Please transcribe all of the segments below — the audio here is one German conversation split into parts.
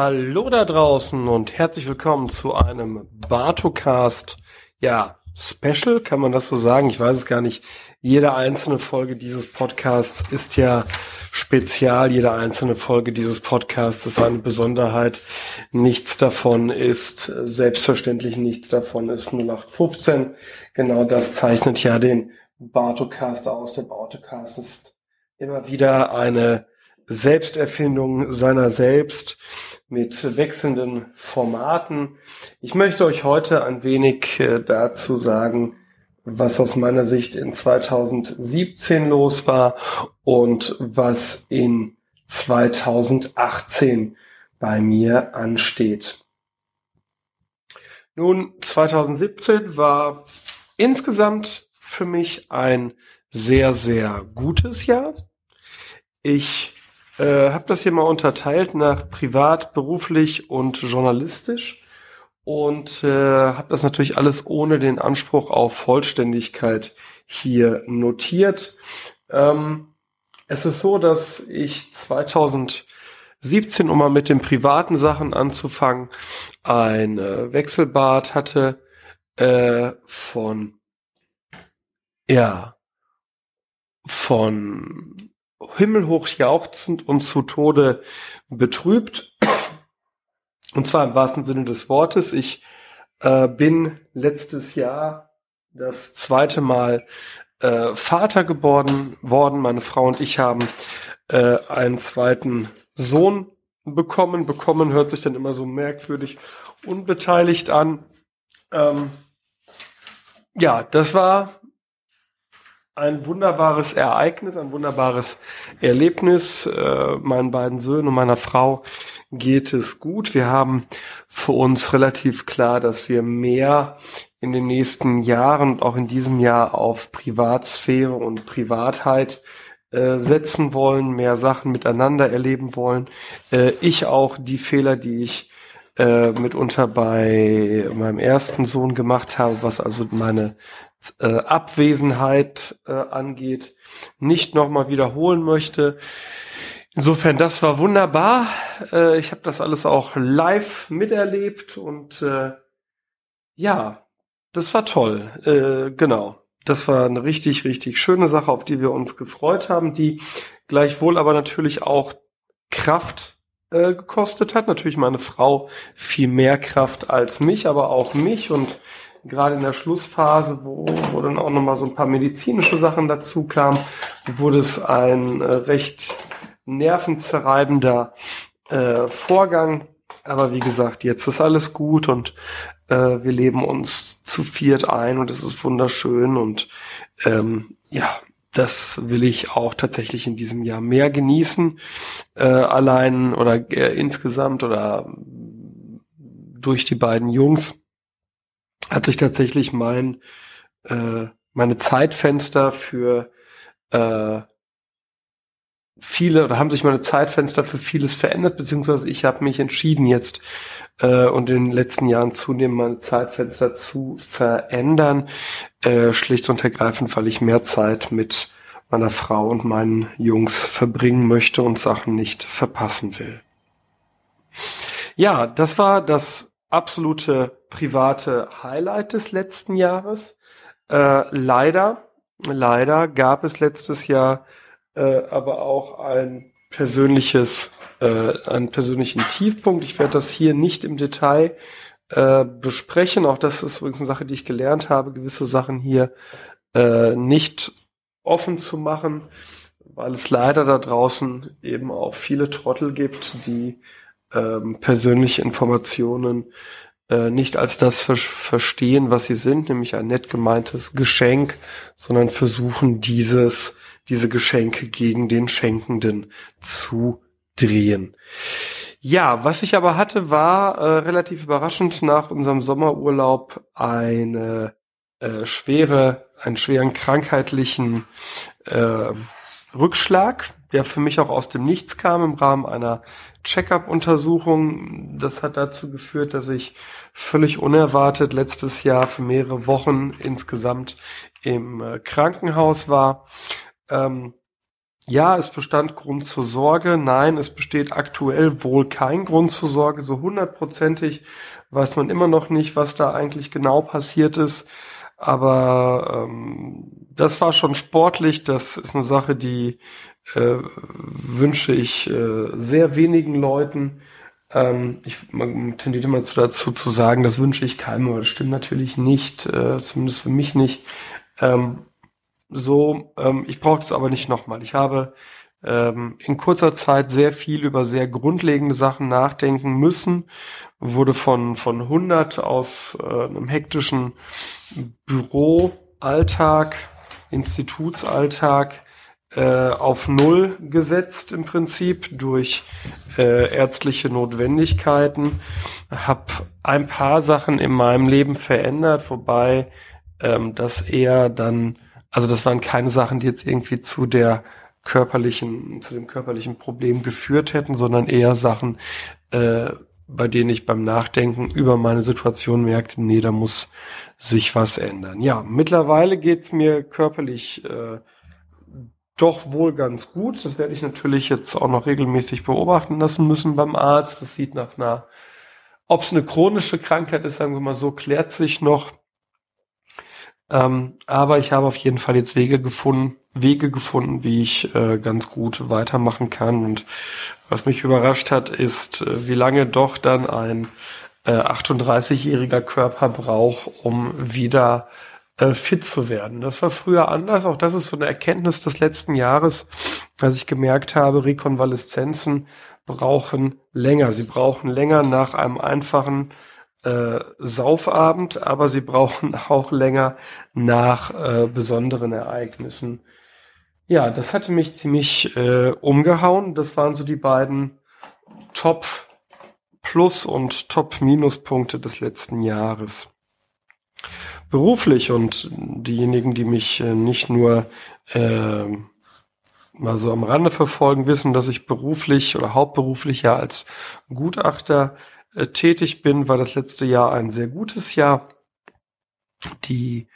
Hallo da draußen und herzlich willkommen zu einem Bartocast, ja, Special, kann man das so sagen? Ich weiß es gar nicht. Jede einzelne Folge dieses Podcasts ist ja spezial. Jede einzelne Folge dieses Podcasts ist eine Besonderheit. Nichts davon ist selbstverständlich, nichts davon ist 0815. Genau das zeichnet ja den Bartocast aus. Der Bartocast ist immer wieder eine Selbsterfindung seiner selbst mit wechselnden Formaten. Ich möchte euch heute ein wenig äh, dazu sagen, was aus meiner Sicht in 2017 los war und was in 2018 bei mir ansteht. Nun, 2017 war insgesamt für mich ein sehr, sehr gutes Jahr. Ich äh, habe das hier mal unterteilt nach privat, beruflich und journalistisch und äh, habe das natürlich alles ohne den Anspruch auf Vollständigkeit hier notiert. Ähm, es ist so, dass ich 2017, um mal mit den privaten Sachen anzufangen, ein äh, Wechselbad hatte äh, von ja von himmelhoch jauchzend und zu Tode betrübt. Und zwar im wahrsten Sinne des Wortes. Ich äh, bin letztes Jahr das zweite Mal äh, Vater geworden worden. Meine Frau und ich haben äh, einen zweiten Sohn bekommen. Bekommen hört sich dann immer so merkwürdig unbeteiligt an. Ähm, ja, das war ein wunderbares Ereignis, ein wunderbares Erlebnis. Äh, meinen beiden Söhnen und meiner Frau geht es gut. Wir haben für uns relativ klar, dass wir mehr in den nächsten Jahren und auch in diesem Jahr auf Privatsphäre und Privatheit äh, setzen wollen, mehr Sachen miteinander erleben wollen. Äh, ich auch die Fehler, die ich äh, mitunter bei meinem ersten Sohn gemacht habe, was also meine äh, Abwesenheit äh, angeht, nicht nochmal wiederholen möchte. Insofern, das war wunderbar. Äh, ich habe das alles auch live miterlebt und äh, ja, das war toll. Äh, genau. Das war eine richtig, richtig schöne Sache, auf die wir uns gefreut haben, die gleichwohl aber natürlich auch Kraft äh, gekostet hat. Natürlich meine Frau viel mehr Kraft als mich, aber auch mich und gerade in der Schlussphase, wo, wo dann auch nochmal so ein paar medizinische Sachen dazu kamen, wurde es ein äh, recht nervenzerreibender äh, Vorgang. Aber wie gesagt, jetzt ist alles gut und äh, wir leben uns zu viert ein und es ist wunderschön und ähm, ja, das will ich auch tatsächlich in diesem Jahr mehr genießen, äh, allein oder äh, insgesamt oder durch die beiden Jungs hat sich tatsächlich mein äh, meine Zeitfenster für äh, viele oder haben sich meine Zeitfenster für vieles verändert, beziehungsweise ich habe mich entschieden jetzt äh, und in den letzten Jahren zunehmend meine Zeitfenster zu verändern, äh, schlicht und ergreifend, weil ich mehr Zeit mit meiner Frau und meinen Jungs verbringen möchte und Sachen nicht verpassen will. Ja, das war das absolute private Highlight des letzten Jahres. Äh, leider, leider gab es letztes Jahr äh, aber auch ein persönliches, äh, einen persönlichen Tiefpunkt. Ich werde das hier nicht im Detail äh, besprechen. Auch das ist übrigens eine Sache, die ich gelernt habe, gewisse Sachen hier äh, nicht offen zu machen, weil es leider da draußen eben auch viele Trottel gibt, die ähm, persönliche Informationen äh, nicht als das ver verstehen, was sie sind, nämlich ein nett gemeintes Geschenk, sondern versuchen dieses, diese Geschenke gegen den Schenkenden zu drehen. Ja, was ich aber hatte, war äh, relativ überraschend nach unserem Sommerurlaub eine äh, schwere, einen schweren krankheitlichen äh, Rückschlag, der für mich auch aus dem Nichts kam im Rahmen einer Check-up-Untersuchung. Das hat dazu geführt, dass ich völlig unerwartet letztes Jahr für mehrere Wochen insgesamt im äh, Krankenhaus war. Ähm, ja, es bestand Grund zur Sorge. Nein, es besteht aktuell wohl kein Grund zur Sorge. So hundertprozentig weiß man immer noch nicht, was da eigentlich genau passiert ist. Aber ähm, das war schon sportlich. Das ist eine Sache, die äh, wünsche ich äh, sehr wenigen Leuten. Ähm, ich man tendiert immer dazu zu sagen, das wünsche ich keinem, aber das stimmt natürlich nicht, äh, zumindest für mich nicht. Ähm, so, ähm, ich brauche es aber nicht nochmal. Ich habe in kurzer Zeit sehr viel über sehr grundlegende Sachen nachdenken müssen, wurde von, von 100 aus äh, einem hektischen Büroalltag, Institutsalltag äh, auf Null gesetzt im Prinzip durch äh, ärztliche Notwendigkeiten. Hab ein paar Sachen in meinem Leben verändert, wobei ähm, das eher dann, also das waren keine Sachen, die jetzt irgendwie zu der körperlichen, zu dem körperlichen Problem geführt hätten, sondern eher Sachen, äh, bei denen ich beim Nachdenken über meine Situation merkte, nee, da muss sich was ändern. Ja, mittlerweile geht's mir körperlich äh, doch wohl ganz gut. Das werde ich natürlich jetzt auch noch regelmäßig beobachten lassen müssen beim Arzt. Das sieht nach einer, ob es eine chronische Krankheit ist, sagen wir mal so, klärt sich noch. Ähm, aber ich habe auf jeden Fall jetzt Wege gefunden, Wege gefunden, wie ich äh, ganz gut weitermachen kann. Und was mich überrascht hat, ist, äh, wie lange doch dann ein äh, 38-jähriger Körper braucht, um wieder äh, fit zu werden. Das war früher anders. Auch das ist so eine Erkenntnis des letzten Jahres, als ich gemerkt habe, Rekonvaleszenzen brauchen länger. Sie brauchen länger nach einem einfachen äh, Saufabend, aber sie brauchen auch länger nach äh, besonderen Ereignissen. Ja, das hatte mich ziemlich äh, umgehauen. Das waren so die beiden Top Plus und Top Minuspunkte des letzten Jahres beruflich und diejenigen, die mich äh, nicht nur äh, mal so am Rande verfolgen, wissen, dass ich beruflich oder hauptberuflich ja als Gutachter äh, tätig bin, war das letzte Jahr ein sehr gutes Jahr. Die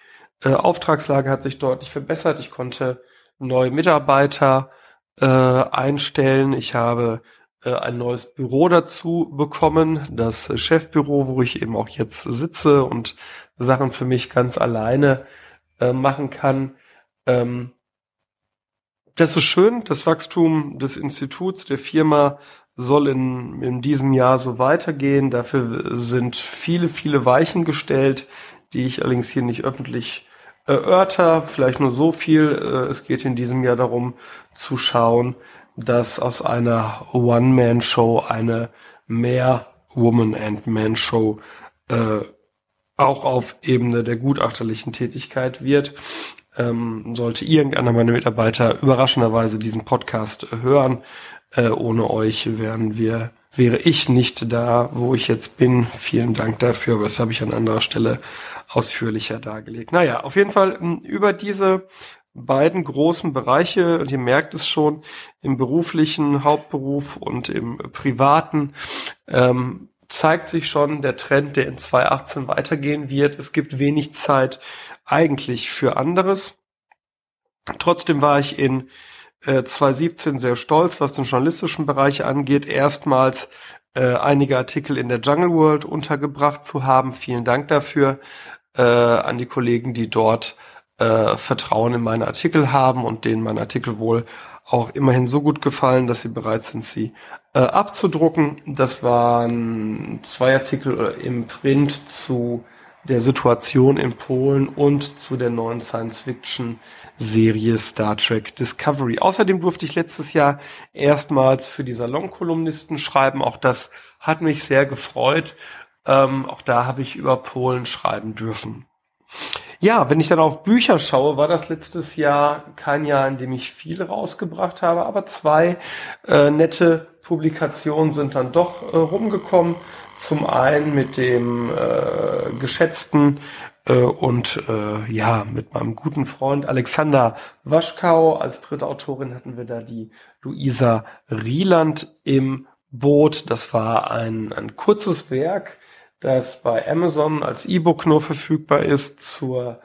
äh, Auftragslage hat sich deutlich verbessert. Ich konnte neue Mitarbeiter äh, einstellen. Ich habe äh, ein neues Büro dazu bekommen, das Chefbüro, wo ich eben auch jetzt sitze und Sachen für mich ganz alleine äh, machen kann. Ähm, das ist schön. Das Wachstum des Instituts, der Firma soll in, in diesem Jahr so weitergehen. Dafür sind viele, viele Weichen gestellt, die ich allerdings hier nicht öffentlich erörter. Vielleicht nur so viel. Äh, es geht in diesem Jahr darum zu schauen, dass aus einer One-Man-Show eine mehr Woman and Man Show äh, auch auf Ebene der gutachterlichen Tätigkeit wird. Ähm, sollte irgendeiner meiner Mitarbeiter überraschenderweise diesen Podcast hören, äh, ohne euch wären wir, wäre ich nicht da, wo ich jetzt bin. Vielen Dank dafür, aber das habe ich an anderer Stelle ausführlicher dargelegt. Naja, auf jeden Fall ähm, über diese beiden großen Bereiche, und ihr merkt es schon, im beruflichen Hauptberuf und im privaten, ähm, zeigt sich schon der Trend, der in 2018 weitergehen wird. Es gibt wenig Zeit eigentlich für anderes. Trotzdem war ich in äh, 2017 sehr stolz, was den journalistischen Bereich angeht, erstmals äh, einige Artikel in der Jungle World untergebracht zu haben. Vielen Dank dafür äh, an die Kollegen, die dort äh, Vertrauen in meine Artikel haben und denen mein Artikel wohl auch immerhin so gut gefallen, dass sie bereit sind, sie äh, abzudrucken. Das waren zwei Artikel äh, im Print zu der Situation in Polen und zu der neuen Science-Fiction-Serie Star Trek Discovery. Außerdem durfte ich letztes Jahr erstmals für die Salonkolumnisten schreiben. Auch das hat mich sehr gefreut. Ähm, auch da habe ich über Polen schreiben dürfen. Ja, wenn ich dann auf Bücher schaue, war das letztes Jahr kein Jahr, in dem ich viel rausgebracht habe, aber zwei äh, nette Publikationen sind dann doch äh, rumgekommen. Zum einen mit dem äh, geschätzten äh, und äh, ja, mit meinem guten Freund Alexander Waschkau. Als dritte Autorin hatten wir da die Luisa Rieland im Boot. Das war ein, ein kurzes Werk, das bei Amazon als E-Book nur verfügbar ist zur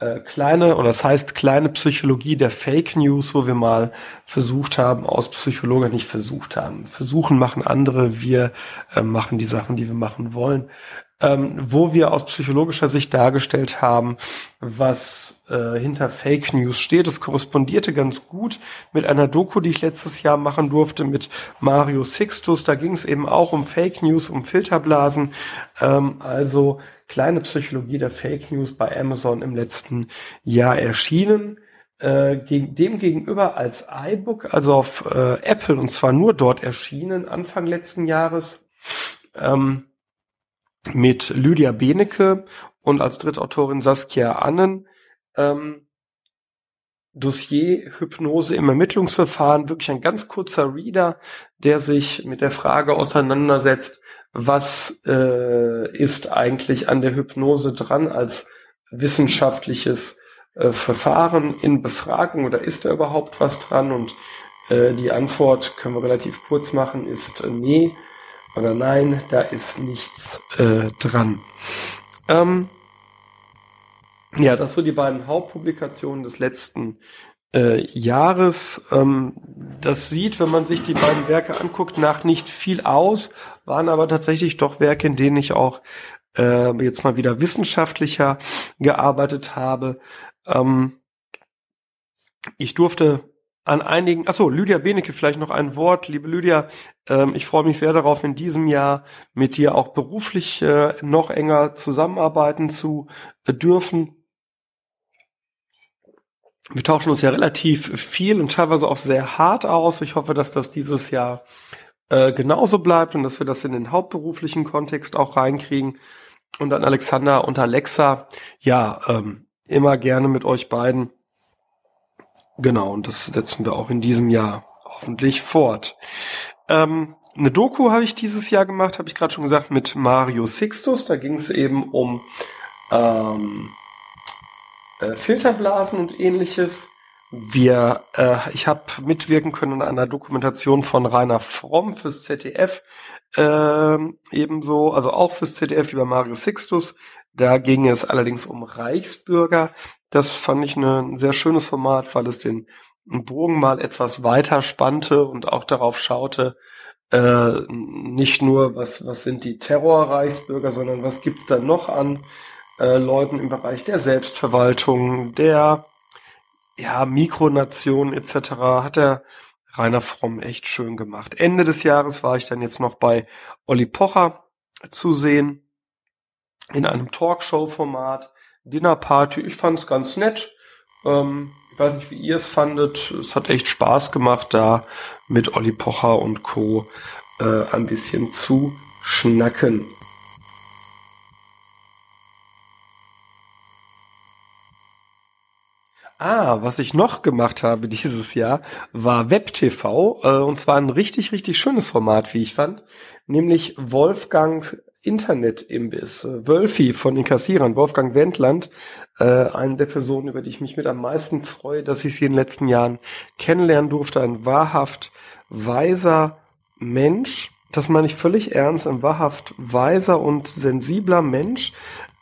äh, kleine, oder das heißt kleine Psychologie der Fake News, wo wir mal versucht haben, aus Psychologen nicht versucht haben. Versuchen machen andere, wir äh, machen die Sachen, die wir machen wollen. Ähm, wo wir aus psychologischer Sicht dargestellt haben, was äh, hinter Fake News steht. Das korrespondierte ganz gut mit einer Doku, die ich letztes Jahr machen durfte mit Mario Sixtus. Da ging es eben auch um Fake News, um Filterblasen. Ähm, also kleine Psychologie der Fake News bei Amazon im letzten Jahr erschienen. Äh, gegen, dem gegenüber als iBook, also auf äh, Apple und zwar nur dort erschienen, Anfang letzten Jahres, ähm, mit Lydia Benecke und als Drittautorin Saskia Annen. Ähm, Dossier Hypnose im Ermittlungsverfahren, wirklich ein ganz kurzer Reader, der sich mit der Frage auseinandersetzt, was äh, ist eigentlich an der Hypnose dran als wissenschaftliches äh, Verfahren in Befragung oder ist da überhaupt was dran? Und äh, die Antwort können wir relativ kurz machen, ist äh, nee oder nein, da ist nichts äh, dran. Ähm, ja, das so die beiden Hauptpublikationen des letzten äh, Jahres. Ähm, das sieht, wenn man sich die beiden Werke anguckt, nach nicht viel aus, waren aber tatsächlich doch Werke, in denen ich auch äh, jetzt mal wieder wissenschaftlicher gearbeitet habe. Ähm, ich durfte an einigen, achso, Lydia Benecke, vielleicht noch ein Wort. Liebe Lydia, ähm, ich freue mich sehr darauf, in diesem Jahr mit dir auch beruflich äh, noch enger zusammenarbeiten zu äh, dürfen wir tauschen uns ja relativ viel und teilweise auch sehr hart aus. Ich hoffe, dass das dieses Jahr äh, genauso bleibt und dass wir das in den hauptberuflichen Kontext auch reinkriegen. Und dann Alexander und Alexa, ja, ähm, immer gerne mit euch beiden. Genau, und das setzen wir auch in diesem Jahr hoffentlich fort. Ähm, eine Doku habe ich dieses Jahr gemacht, habe ich gerade schon gesagt, mit Mario Sixtus. Da ging es eben um ähm, äh, Filterblasen und ähnliches. Wir, äh, ich habe mitwirken können an einer Dokumentation von Rainer Fromm fürs ZDF, äh, ebenso, also auch fürs ZDF über Mario Sixtus. Da ging es allerdings um Reichsbürger. Das fand ich ne, ein sehr schönes Format, weil es den Bogen mal etwas weiter spannte und auch darauf schaute, äh, nicht nur, was, was sind die Terrorreichsbürger, sondern was gibt's da noch an äh, Leuten im Bereich der Selbstverwaltung, der ja, Mikronation etc. hat der Rainer Fromm echt schön gemacht. Ende des Jahres war ich dann jetzt noch bei Olli Pocher zu sehen in einem Talkshow-Format, Dinnerparty. Ich fand es ganz nett. Ähm, ich weiß nicht, wie ihr es fandet. Es hat echt Spaß gemacht, da mit Olli Pocher und Co. Äh, ein bisschen zu schnacken. Ah, was ich noch gemacht habe dieses Jahr, war WebTV, äh, und zwar ein richtig, richtig schönes Format, wie ich fand, nämlich Wolfgang Internet-Imbiss, äh, Wölfi von den Kassierern, Wolfgang Wendland, äh, eine der Personen, über die ich mich mit am meisten freue, dass ich sie in den letzten Jahren kennenlernen durfte, ein wahrhaft weiser Mensch, das meine ich völlig ernst, ein wahrhaft weiser und sensibler Mensch,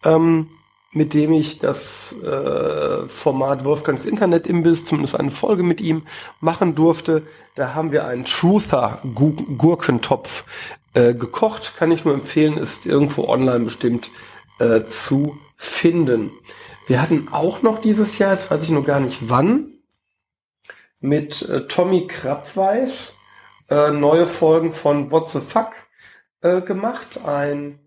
ähm, mit dem ich das äh, Format Wolfgangs Internet Imbiss, zumindest eine Folge mit ihm machen durfte. Da haben wir einen Truther Gurkentopf äh, gekocht, kann ich nur empfehlen, ist irgendwo online bestimmt äh, zu finden. Wir hatten auch noch dieses Jahr, jetzt weiß ich nur gar nicht wann, mit äh, Tommy Krabweis äh, neue Folgen von What the Fuck äh, gemacht. Ein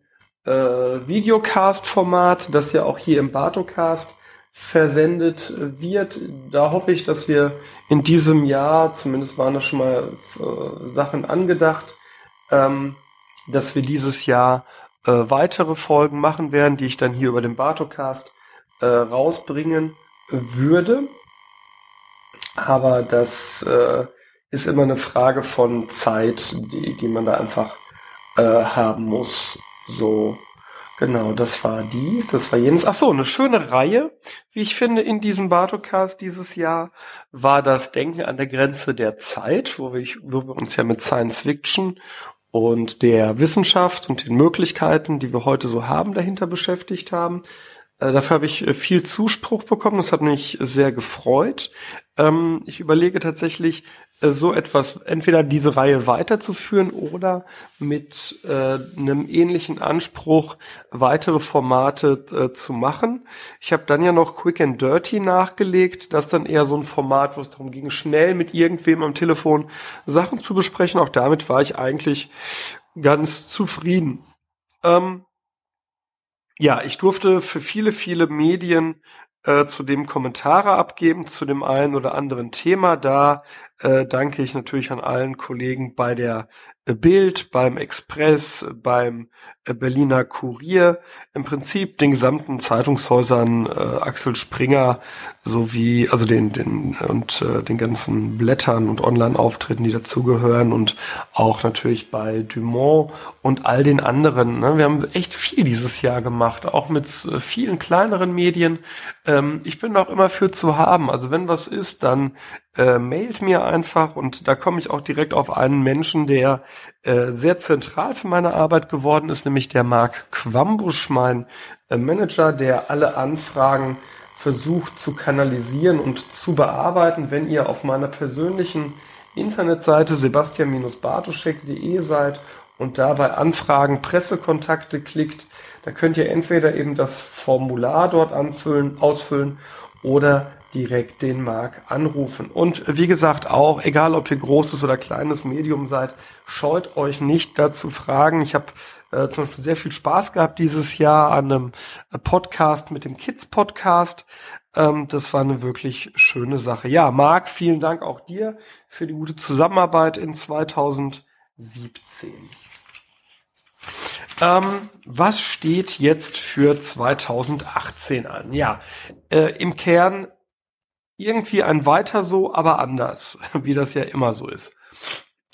äh, Videocast-Format, das ja auch hier im Bartocast versendet wird. Da hoffe ich, dass wir in diesem Jahr, zumindest waren da schon mal Sachen angedacht, ähm, dass wir dieses Jahr äh, weitere Folgen machen werden, die ich dann hier über den Bartocast äh, rausbringen würde. Aber das äh, ist immer eine Frage von Zeit, die, die man da einfach äh, haben muss. So, genau, das war dies, das war jenes. Ach so, eine schöne Reihe, wie ich finde, in diesem Bartocast dieses Jahr war das Denken an der Grenze der Zeit, wo wir, wo wir uns ja mit Science Fiction und der Wissenschaft und den Möglichkeiten, die wir heute so haben, dahinter beschäftigt haben. Äh, dafür habe ich äh, viel Zuspruch bekommen. Das hat mich sehr gefreut. Ähm, ich überlege tatsächlich, so etwas, entweder diese Reihe weiterzuführen oder mit äh, einem ähnlichen Anspruch weitere Formate äh, zu machen. Ich habe dann ja noch Quick and Dirty nachgelegt, das dann eher so ein Format, wo es darum ging, schnell mit irgendwem am Telefon Sachen zu besprechen. Auch damit war ich eigentlich ganz zufrieden. Ähm, ja, ich durfte für viele, viele Medien äh, zu dem Kommentare abgeben, zu dem einen oder anderen Thema. Da äh, danke ich natürlich an allen Kollegen bei der äh, Bild, beim Express, beim äh, Berliner Kurier, im Prinzip den gesamten Zeitungshäusern, äh, Axel Springer sowie, also den, den und äh, den ganzen Blättern und Online-Auftritten, die dazugehören und auch natürlich bei Dumont und all den anderen. Ne? Wir haben echt viel dieses Jahr gemacht, auch mit äh, vielen kleineren Medien. Ähm, ich bin auch immer für zu haben. Also wenn was ist, dann äh, mailt mir einfach und da komme ich auch direkt auf einen Menschen, der äh, sehr zentral für meine Arbeit geworden ist, nämlich der Marc Quambusch, mein äh, Manager, der alle Anfragen versucht zu kanalisieren und zu bearbeiten. Wenn ihr auf meiner persönlichen Internetseite sebastian-bartoschek.de seid und dabei Anfragen, Pressekontakte klickt, da könnt ihr entweder eben das Formular dort anfüllen, ausfüllen oder direkt den Marc anrufen. Und wie gesagt, auch egal ob ihr großes oder kleines Medium seid, scheut euch nicht dazu fragen. Ich habe äh, zum Beispiel sehr viel Spaß gehabt dieses Jahr an einem äh, Podcast mit dem Kids Podcast. Ähm, das war eine wirklich schöne Sache. Ja, Marc, vielen Dank auch dir für die gute Zusammenarbeit in 2017. Ähm, was steht jetzt für 2018 an? Ja, äh, im Kern irgendwie ein weiter so, aber anders, wie das ja immer so ist.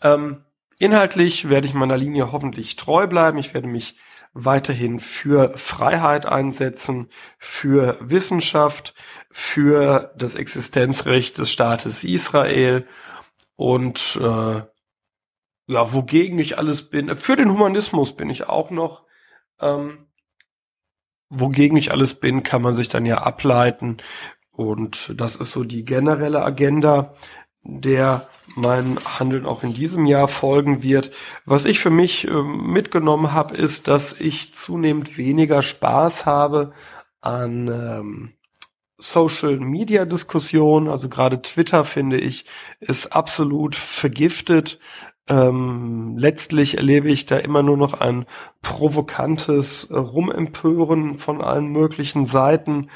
Ähm, inhaltlich werde ich meiner Linie hoffentlich treu bleiben. Ich werde mich weiterhin für Freiheit einsetzen, für Wissenschaft, für das Existenzrecht des Staates Israel und äh, ja, wogegen ich alles bin. Für den Humanismus bin ich auch noch. Ähm, wogegen ich alles bin, kann man sich dann ja ableiten, und das ist so die generelle Agenda, der mein Handeln auch in diesem Jahr folgen wird. Was ich für mich äh, mitgenommen habe, ist, dass ich zunehmend weniger Spaß habe an ähm, Social Media Diskussionen. Also gerade Twitter finde ich ist absolut vergiftet. Ähm, letztlich erlebe ich da immer nur noch ein provokantes Rumempören von allen möglichen Seiten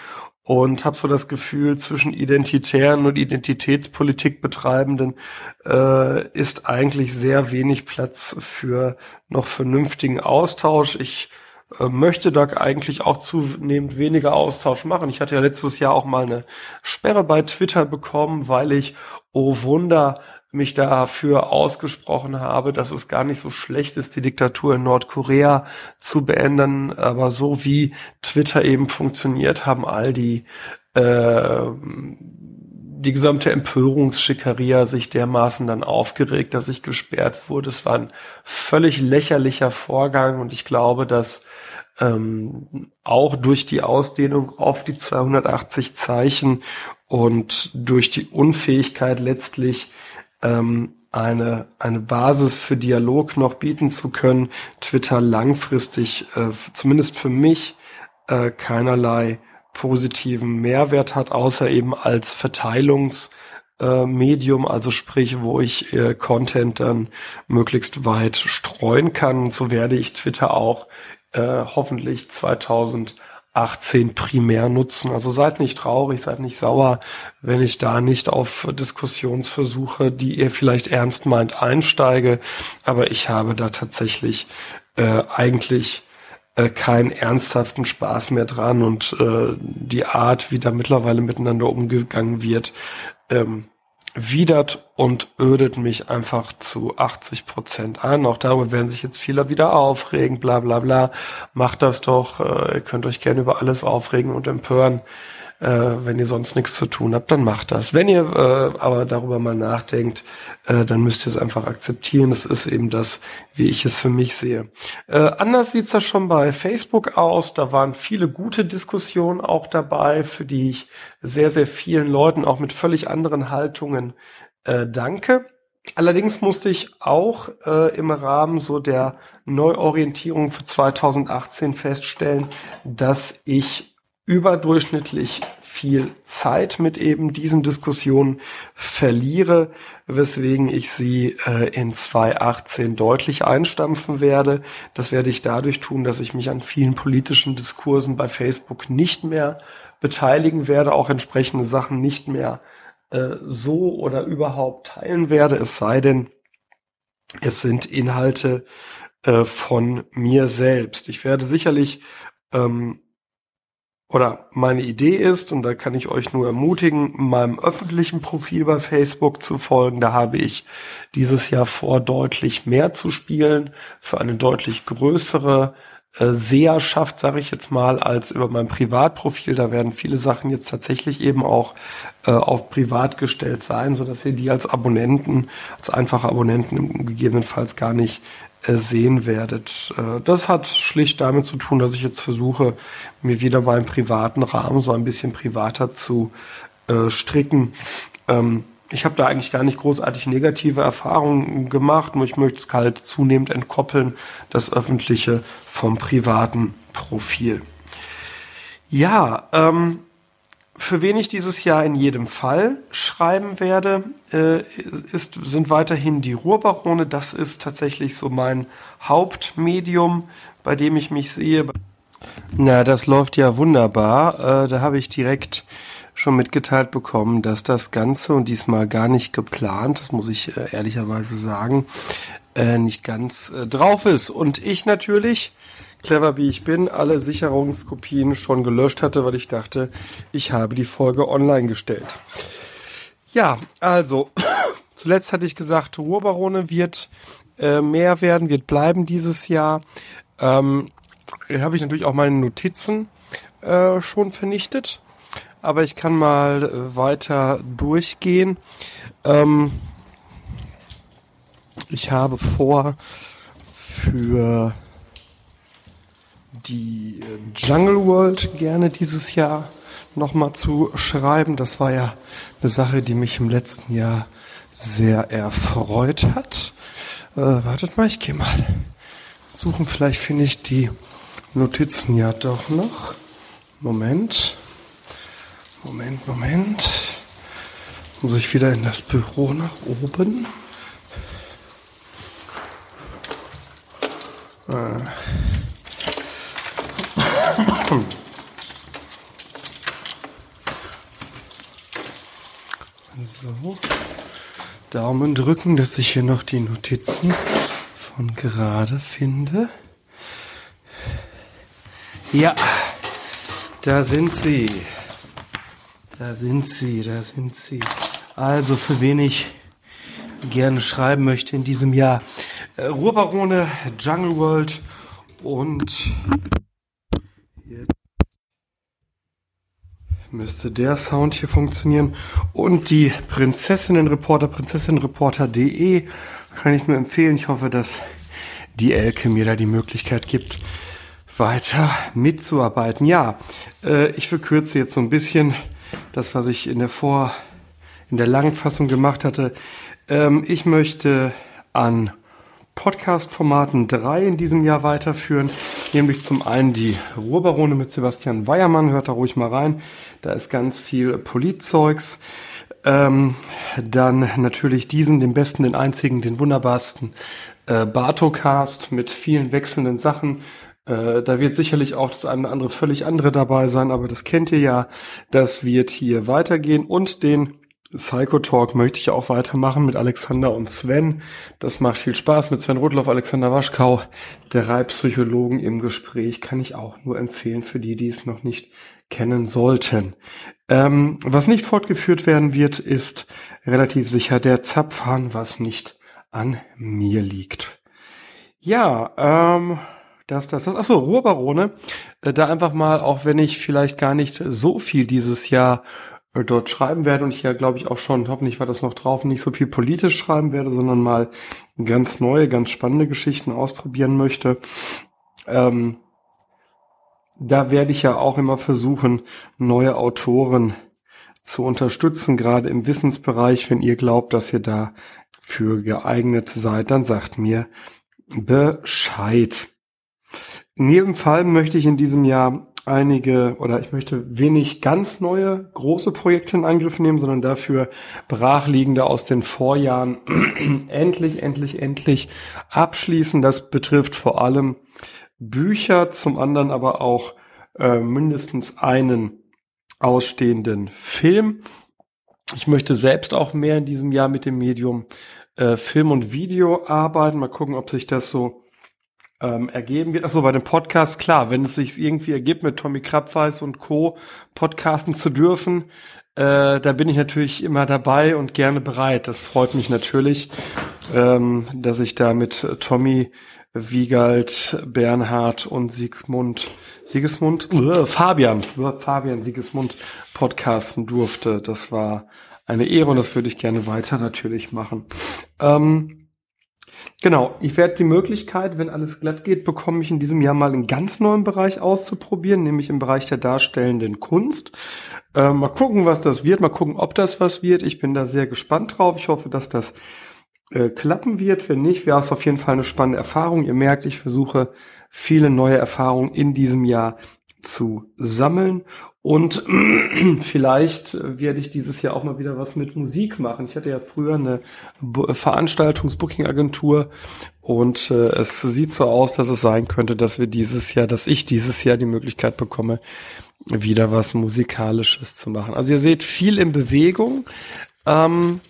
und habe so das Gefühl, zwischen Identitären und Identitätspolitik betreibenden äh, ist eigentlich sehr wenig Platz für noch vernünftigen Austausch. Ich äh, möchte da eigentlich auch zunehmend weniger Austausch machen. Ich hatte ja letztes Jahr auch mal eine Sperre bei Twitter bekommen, weil ich, oh Wunder, mich dafür ausgesprochen habe, dass es gar nicht so schlecht ist, die Diktatur in Nordkorea zu beenden. Aber so wie Twitter eben funktioniert, haben all die äh, die gesamte Empörungsschickeria sich dermaßen dann aufgeregt, dass ich gesperrt wurde. Es war ein völlig lächerlicher Vorgang und ich glaube, dass ähm, auch durch die Ausdehnung auf die 280 Zeichen und durch die Unfähigkeit letztlich ähm, eine, eine Basis für Dialog noch bieten zu können, Twitter langfristig, äh, zumindest für mich, äh, keinerlei positiven Mehrwert hat, außer eben als Verteilungsmedium, äh, also sprich, wo ich äh, Content dann möglichst weit streuen kann. Und so werde ich Twitter auch äh, hoffentlich 2000 18 primär nutzen. Also seid nicht traurig, seid nicht sauer, wenn ich da nicht auf Diskussionsversuche, die ihr vielleicht ernst meint, einsteige. Aber ich habe da tatsächlich äh, eigentlich äh, keinen ernsthaften Spaß mehr dran und äh, die Art, wie da mittlerweile miteinander umgegangen wird, ähm, widert und ödet mich einfach zu 80 Prozent an. Auch darüber werden sich jetzt viele wieder aufregen, bla bla bla. Macht das doch, äh, ihr könnt euch gerne über alles aufregen und empören. Äh, wenn ihr sonst nichts zu tun habt, dann macht das. Wenn ihr äh, aber darüber mal nachdenkt, äh, dann müsst ihr es einfach akzeptieren. Es ist eben das, wie ich es für mich sehe. Äh, anders sieht's da schon bei Facebook aus. Da waren viele gute Diskussionen auch dabei, für die ich sehr, sehr vielen Leuten auch mit völlig anderen Haltungen äh, danke. Allerdings musste ich auch äh, im Rahmen so der Neuorientierung für 2018 feststellen, dass ich überdurchschnittlich viel Zeit mit eben diesen Diskussionen verliere, weswegen ich sie äh, in 2018 deutlich einstampfen werde. Das werde ich dadurch tun, dass ich mich an vielen politischen Diskursen bei Facebook nicht mehr beteiligen werde, auch entsprechende Sachen nicht mehr äh, so oder überhaupt teilen werde, es sei denn, es sind Inhalte äh, von mir selbst. Ich werde sicherlich ähm, oder meine Idee ist, und da kann ich euch nur ermutigen, meinem öffentlichen Profil bei Facebook zu folgen. Da habe ich dieses Jahr vor, deutlich mehr zu spielen, für eine deutlich größere äh, Seherschaft, sage ich jetzt mal, als über mein Privatprofil. Da werden viele Sachen jetzt tatsächlich eben auch äh, auf privat gestellt sein, so dass ihr die als Abonnenten, als einfache Abonnenten gegebenenfalls gar nicht sehen werdet. Äh, das hat schlicht damit zu tun, dass ich jetzt versuche, mir wieder meinen privaten Rahmen so ein bisschen privater zu äh, stricken. Ähm, ich habe da eigentlich gar nicht großartig negative Erfahrungen gemacht, nur ich möchte es halt zunehmend entkoppeln, das öffentliche vom privaten Profil. Ja, ähm, für wen ich dieses Jahr in jedem Fall schreiben werde, äh, ist, sind weiterhin die Ruhrbarone. Das ist tatsächlich so mein Hauptmedium, bei dem ich mich sehe. Na, das läuft ja wunderbar. Äh, da habe ich direkt schon mitgeteilt bekommen, dass das Ganze und diesmal gar nicht geplant, das muss ich äh, ehrlicherweise sagen, äh, nicht ganz äh, drauf ist. Und ich natürlich, clever wie ich bin, alle Sicherungskopien schon gelöscht hatte, weil ich dachte, ich habe die Folge online gestellt. Ja, also, zuletzt hatte ich gesagt, Ruhrbarone wird äh, mehr werden, wird bleiben dieses Jahr. Ähm, habe ich natürlich auch meine Notizen äh, schon vernichtet aber ich kann mal äh, weiter durchgehen. Ähm, ich habe vor, für die äh, Jungle World gerne dieses Jahr nochmal zu schreiben. Das war ja eine Sache, die mich im letzten Jahr sehr erfreut hat. Äh, wartet mal, ich gehe mal suchen. Vielleicht finde ich die Notizen ja doch noch. Moment. Moment, Moment. Muss ich wieder in das Büro nach oben? Äh. So. Daumen drücken, dass ich hier noch die Notizen von gerade finde. Ja, da sind sie. Da sind sie, da sind sie. Also für wen ich gerne schreiben möchte in diesem Jahr. Äh, Ruhrbarone, Jungle World und müsste der Sound hier funktionieren. Und die Prinzessinnenreporter, prinzessinnenreporter.de kann ich nur empfehlen. Ich hoffe, dass die Elke mir da die Möglichkeit gibt, weiter mitzuarbeiten. Ja, äh, ich verkürze jetzt so ein bisschen das, was ich in der Vor, in der langen Fassung gemacht hatte. Ähm, ich möchte an Podcast-Formaten drei in diesem Jahr weiterführen, nämlich zum einen die Ruhrbarone mit Sebastian Weiermann, hört da ruhig mal rein, da ist ganz viel Politzeugs. Ähm, dann natürlich diesen, den besten, den einzigen, den wunderbarsten äh, Bartocast mit vielen wechselnden Sachen, äh, da wird sicherlich auch das eine oder andere völlig andere dabei sein, aber das kennt ihr ja. Das wird hier weitergehen und den Psycho Talk möchte ich auch weitermachen mit Alexander und Sven. Das macht viel Spaß mit Sven Rudloff, Alexander Waschkau, drei Psychologen im Gespräch, kann ich auch nur empfehlen für die, die es noch nicht kennen sollten. Ähm, was nicht fortgeführt werden wird, ist relativ sicher der Zapfhahn, was nicht an mir liegt. Ja, ähm, das, das, das. Achso, Ruhrbarone. Äh, da einfach mal, auch wenn ich vielleicht gar nicht so viel dieses Jahr dort schreiben werde und ich ja, glaube ich, auch schon, hoffentlich war das noch drauf, nicht so viel politisch schreiben werde, sondern mal ganz neue, ganz spannende Geschichten ausprobieren möchte. Ähm, da werde ich ja auch immer versuchen, neue Autoren zu unterstützen, gerade im Wissensbereich. Wenn ihr glaubt, dass ihr da geeignet seid, dann sagt mir Bescheid. In jedem Fall möchte ich in diesem Jahr einige oder ich möchte wenig ganz neue große Projekte in Angriff nehmen, sondern dafür brachliegende aus den Vorjahren endlich, endlich, endlich abschließen. Das betrifft vor allem Bücher, zum anderen aber auch äh, mindestens einen ausstehenden Film. Ich möchte selbst auch mehr in diesem Jahr mit dem Medium äh, Film und Video arbeiten. Mal gucken, ob sich das so ähm, ergeben wird. Achso, bei dem Podcast, klar, wenn es sich irgendwie ergibt, mit Tommy Krabweis und Co. podcasten zu dürfen, äh, da bin ich natürlich immer dabei und gerne bereit. Das freut mich natürlich, ähm, dass ich da mit Tommy Wiegald, Bernhard und Siegmund, Siegesmund, uh, Fabian, uh, Fabian Siegesmund podcasten durfte. Das war eine Ehre und das würde ich gerne weiter natürlich machen. Ähm, genau, ich werde die Möglichkeit, wenn alles glatt geht, bekomme ich in diesem Jahr mal einen ganz neuen Bereich auszuprobieren, nämlich im Bereich der darstellenden Kunst. Äh, mal gucken, was das wird, mal gucken, ob das was wird. Ich bin da sehr gespannt drauf. Ich hoffe, dass das äh, klappen wird. Wenn nicht, wäre es auf jeden Fall eine spannende Erfahrung. Ihr merkt, ich versuche viele neue Erfahrungen in diesem Jahr zu sammeln und vielleicht werde ich dieses Jahr auch mal wieder was mit Musik machen. Ich hatte ja früher eine Veranstaltungs-Booking-Agentur und äh, es sieht so aus, dass es sein könnte, dass wir dieses Jahr, dass ich dieses Jahr die Möglichkeit bekomme, wieder was Musikalisches zu machen. Also ihr seht viel in Bewegung. Ähm,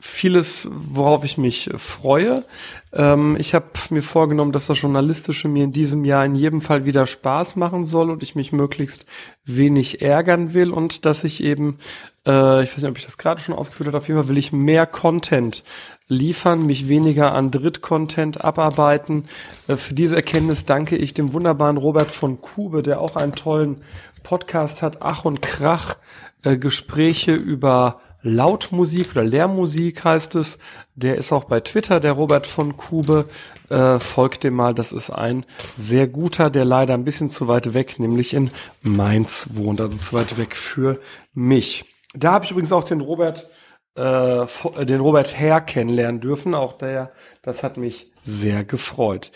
vieles, worauf ich mich freue. Ähm, ich habe mir vorgenommen, dass das Journalistische mir in diesem Jahr in jedem Fall wieder Spaß machen soll und ich mich möglichst wenig ärgern will und dass ich eben, äh, ich weiß nicht, ob ich das gerade schon ausgeführt habe, auf jeden Fall will ich mehr Content liefern, mich weniger an Drittcontent abarbeiten. Äh, für diese Erkenntnis danke ich dem wunderbaren Robert von Kube, der auch einen tollen Podcast hat, Ach und Krach, äh, Gespräche über Lautmusik oder Lehrmusik heißt es. Der ist auch bei Twitter, der Robert von Kube. Äh, folgt dem mal, das ist ein sehr guter, der leider ein bisschen zu weit weg, nämlich in Mainz wohnt, also zu weit weg für mich. Da habe ich übrigens auch den Robert, äh, den Robert Herr kennenlernen dürfen. Auch der, das hat mich sehr gefreut.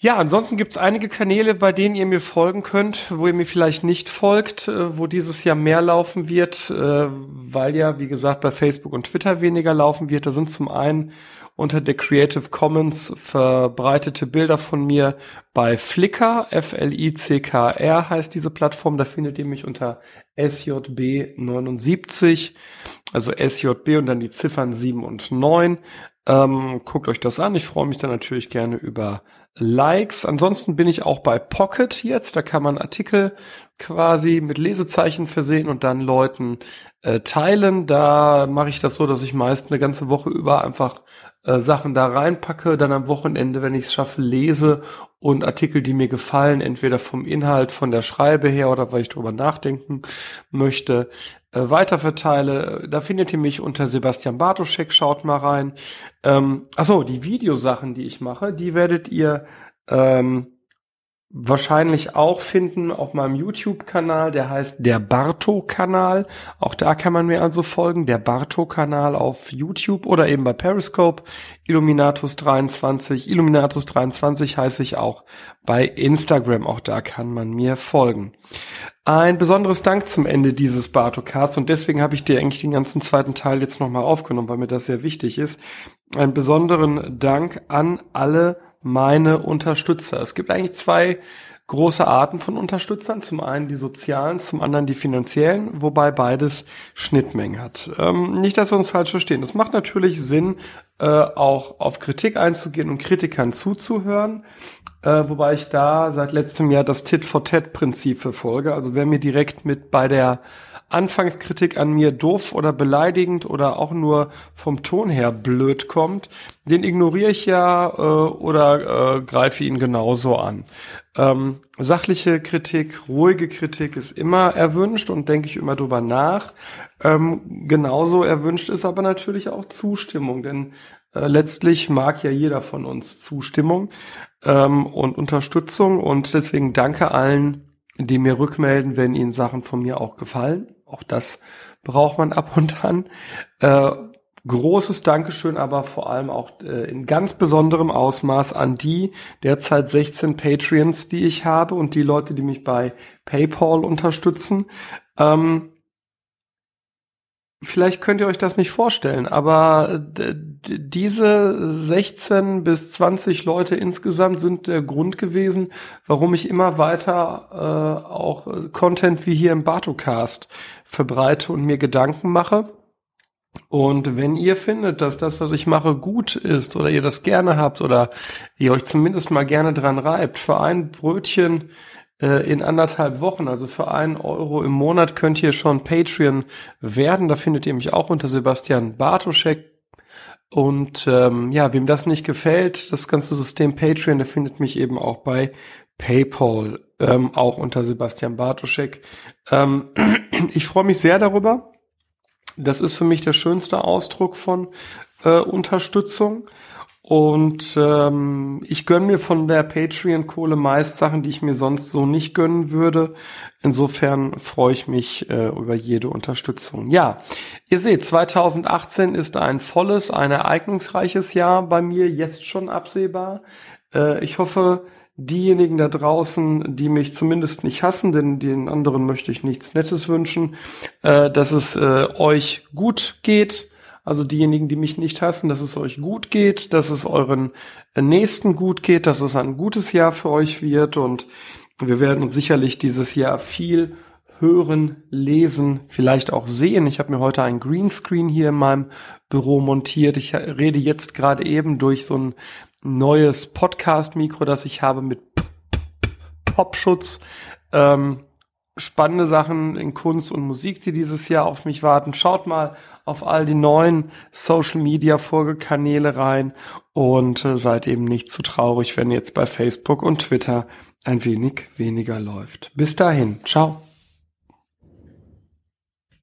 Ja, ansonsten gibt es einige Kanäle, bei denen ihr mir folgen könnt, wo ihr mir vielleicht nicht folgt, äh, wo dieses Jahr mehr laufen wird, äh, weil ja, wie gesagt, bei Facebook und Twitter weniger laufen wird. Da sind zum einen unter der Creative Commons verbreitete Bilder von mir bei Flickr, F-L-I-C-K-R heißt diese Plattform, da findet ihr mich unter SJB79, also SJB und dann die Ziffern 7 und 9. Ähm, guckt euch das an. Ich freue mich dann natürlich gerne über Likes. Ansonsten bin ich auch bei Pocket jetzt. Da kann man Artikel quasi mit Lesezeichen versehen und dann Leuten äh, teilen. Da mache ich das so, dass ich meist eine ganze Woche über einfach äh, Sachen da reinpacke, dann am Wochenende, wenn ich es schaffe, lese und Artikel, die mir gefallen, entweder vom Inhalt, von der Schreibe her oder weil ich drüber nachdenken möchte, äh, weiterverteile. Da findet ihr mich unter Sebastian Bartoschek, schaut mal rein. Ähm, achso, die Videosachen, die ich mache, die werdet ihr ähm, wahrscheinlich auch finden auf meinem YouTube-Kanal, der heißt der Barto-Kanal. Auch da kann man mir also folgen, der Barto-Kanal auf YouTube oder eben bei Periscope, Illuminatus23. Illuminatus23 heiße ich auch bei Instagram, auch da kann man mir folgen. Ein besonderes Dank zum Ende dieses Barto-Casts und deswegen habe ich dir eigentlich den ganzen zweiten Teil jetzt nochmal aufgenommen, weil mir das sehr wichtig ist. Einen besonderen Dank an alle meine Unterstützer. Es gibt eigentlich zwei große Arten von Unterstützern. Zum einen die sozialen, zum anderen die finanziellen, wobei beides Schnittmengen hat. Ähm, nicht, dass wir uns falsch verstehen. Es macht natürlich Sinn, äh, auch auf Kritik einzugehen und Kritikern zuzuhören. Äh, wobei ich da seit letztem Jahr das Tit-for-Tat-Prinzip verfolge. Also wer mir direkt mit bei der Anfangskritik an mir doof oder beleidigend oder auch nur vom Ton her blöd kommt, den ignoriere ich ja äh, oder äh, greife ihn genauso an. Ähm, sachliche Kritik, ruhige Kritik ist immer erwünscht und denke ich immer drüber nach. Ähm, genauso erwünscht ist aber natürlich auch Zustimmung, denn äh, letztlich mag ja jeder von uns Zustimmung ähm, und Unterstützung und deswegen danke allen, die mir rückmelden, wenn ihnen Sachen von mir auch gefallen. Auch das braucht man ab und an. Äh, großes Dankeschön aber vor allem auch äh, in ganz besonderem Ausmaß an die derzeit 16 Patreons, die ich habe und die Leute, die mich bei PayPal unterstützen. Ähm, Vielleicht könnt ihr euch das nicht vorstellen, aber diese 16 bis 20 Leute insgesamt sind der Grund gewesen, warum ich immer weiter äh, auch Content wie hier im Bartocast verbreite und mir Gedanken mache. Und wenn ihr findet, dass das, was ich mache, gut ist oder ihr das gerne habt oder ihr euch zumindest mal gerne dran reibt, für ein Brötchen äh, in anderthalb Wochen, also für einen Euro im Monat könnt ihr schon Patreon werden. Da findet ihr mich auch unter Sebastian Bartoschek. Und ähm, ja, wem das nicht gefällt, das ganze System Patreon, der findet mich eben auch bei PayPal, ähm, auch unter Sebastian Bartoschek. Ähm, ich freue mich sehr darüber. Das ist für mich der schönste Ausdruck von äh, Unterstützung. Und ähm, ich gönne mir von der Patreon-Kohle meist Sachen, die ich mir sonst so nicht gönnen würde. Insofern freue ich mich äh, über jede Unterstützung. Ja, ihr seht, 2018 ist ein volles, ein ereignisreiches Jahr bei mir, jetzt schon absehbar. Äh, ich hoffe, diejenigen da draußen, die mich zumindest nicht hassen, denn den anderen möchte ich nichts Nettes wünschen, äh, dass es äh, euch gut geht also diejenigen, die mich nicht hassen, dass es euch gut geht, dass es euren Nächsten gut geht, dass es ein gutes Jahr für euch wird und wir werden uns sicherlich dieses Jahr viel hören, lesen, vielleicht auch sehen. Ich habe mir heute ein Greenscreen hier in meinem Büro montiert. Ich rede jetzt gerade eben durch so ein neues Podcast-Mikro, das ich habe mit Popschutz. Ähm, spannende Sachen in Kunst und Musik, die dieses Jahr auf mich warten. Schaut mal auf all die neuen Social Media Folgekanäle rein und äh, seid eben nicht zu traurig, wenn jetzt bei Facebook und Twitter ein wenig weniger läuft. Bis dahin, ciao.